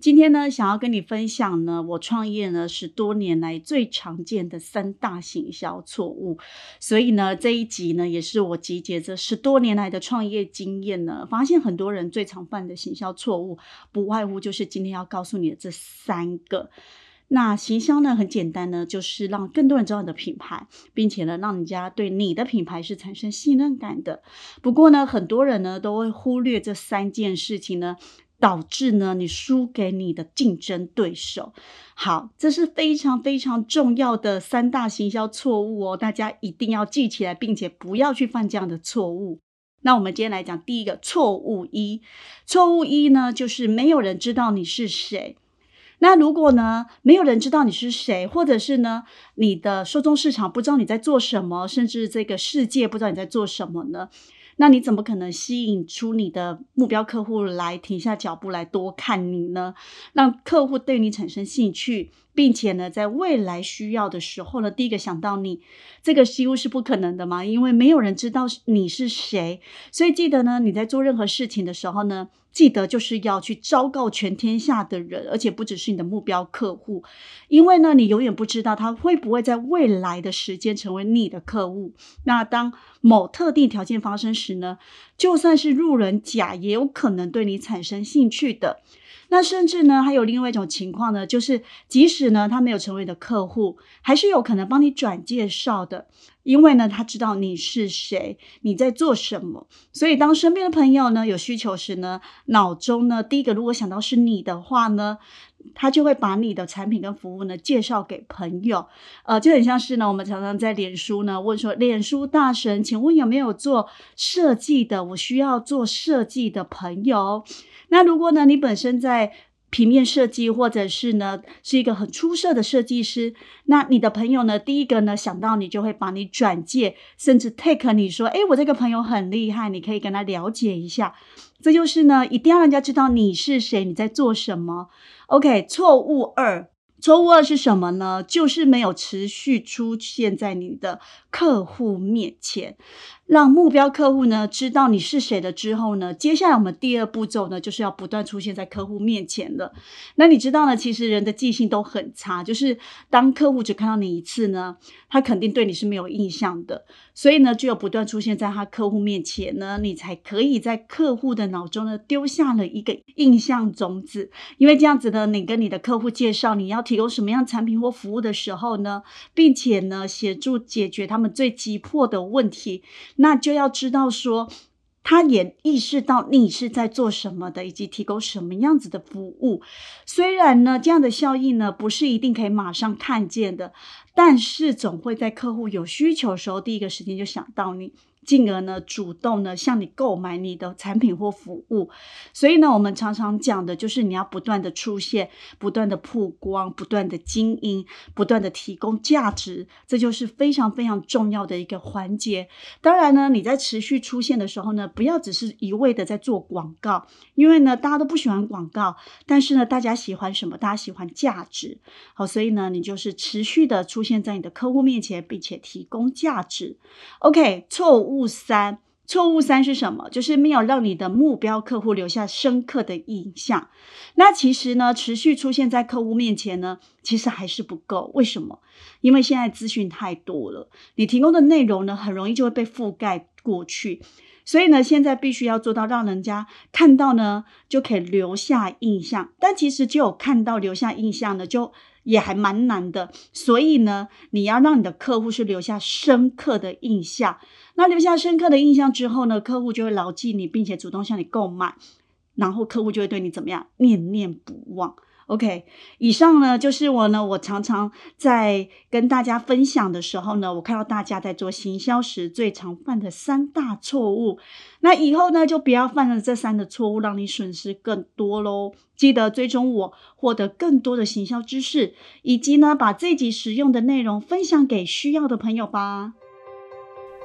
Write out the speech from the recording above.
今天呢，想要跟你分享呢，我创业呢十多年来最常见的三大行销错误。所以呢，这一集呢，也是我集结这十多年来的创业经验呢，发现很多人最常犯的行销错误，不外乎就是今天要告诉你的这三个。那行销呢，很简单呢，就是让更多人知道你的品牌，并且呢，让人家对你的品牌是产生信任感的。不过呢，很多人呢都会忽略这三件事情呢。导致呢，你输给你的竞争对手。好，这是非常非常重要的三大行销错误哦，大家一定要记起来，并且不要去犯这样的错误。那我们今天来讲第一个错误一，错误一呢，就是没有人知道你是谁。那如果呢，没有人知道你是谁，或者是呢，你的受众市场不知道你在做什么，甚至这个世界不知道你在做什么呢？那你怎么可能吸引出你的目标客户来停下脚步来多看你呢？让客户对你产生兴趣，并且呢，在未来需要的时候呢，第一个想到你，这个几乎是不可能的嘛，因为没有人知道你是谁。所以记得呢，你在做任何事情的时候呢。记得就是要去昭告全天下的人，而且不只是你的目标客户，因为呢，你永远不知道他会不会在未来的时间成为你的客户。那当某特定条件发生时呢，就算是路人甲，也有可能对你产生兴趣的。那甚至呢，还有另外一种情况呢，就是即使呢他没有成为你的客户，还是有可能帮你转介绍的，因为呢他知道你是谁，你在做什么，所以当身边的朋友呢有需求时呢，脑中呢第一个如果想到是你的话呢，他就会把你的产品跟服务呢介绍给朋友，呃，就很像是呢我们常常在脸书呢问说，脸书大神，请问有没有做设计的？我需要做设计的朋友。那如果呢，你本身在平面设计，或者是呢是一个很出色的设计师，那你的朋友呢，第一个呢想到你就会把你转介，甚至 take 你说，诶，我这个朋友很厉害，你可以跟他了解一下。这就是呢，一定要让人家知道你是谁，你在做什么。OK，错误二，错误二是什么呢？就是没有持续出现在你的客户面前。让目标客户呢知道你是谁了之后呢，接下来我们第二步骤呢就是要不断出现在客户面前了。那你知道呢，其实人的记性都很差，就是当客户只看到你一次呢，他肯定对你是没有印象的。所以呢，只有不断出现在他客户面前呢，你才可以在客户的脑中呢丢下了一个印象种子。因为这样子呢，你跟你的客户介绍你要提供什么样产品或服务的时候呢，并且呢协助解决他们最急迫的问题。那就要知道说，他也意识到你是在做什么的，以及提供什么样子的服务。虽然呢，这样的效益呢不是一定可以马上看见的，但是总会在客户有需求的时候，第一个时间就想到你。进而呢，主动呢向你购买你的产品或服务。所以呢，我们常常讲的就是你要不断的出现，不断的曝光，不断的经营，不断的提供价值，这就是非常非常重要的一个环节。当然呢，你在持续出现的时候呢，不要只是一味的在做广告，因为呢，大家都不喜欢广告，但是呢，大家喜欢什么？大家喜欢价值。好，所以呢，你就是持续的出现在你的客户面前，并且提供价值。OK，错误。误三，错误三是什么？就是没有让你的目标客户留下深刻的印象。那其实呢，持续出现在客户面前呢，其实还是不够。为什么？因为现在资讯太多了，你提供的内容呢，很容易就会被覆盖过去。所以呢，现在必须要做到让人家看到呢，就可以留下印象。但其实只有看到留下印象呢，就也还蛮难的。所以呢，你要让你的客户是留下深刻的印象。那留下深刻的印象之后呢，客户就会牢记你，并且主动向你购买，然后客户就会对你怎么样念念不忘。OK，以上呢就是我呢，我常常在跟大家分享的时候呢，我看到大家在做行销时最常犯的三大错误。那以后呢，就不要犯了这三个错误，让你损失更多喽。记得追踪我，获得更多的行销知识，以及呢，把这集实用的内容分享给需要的朋友吧。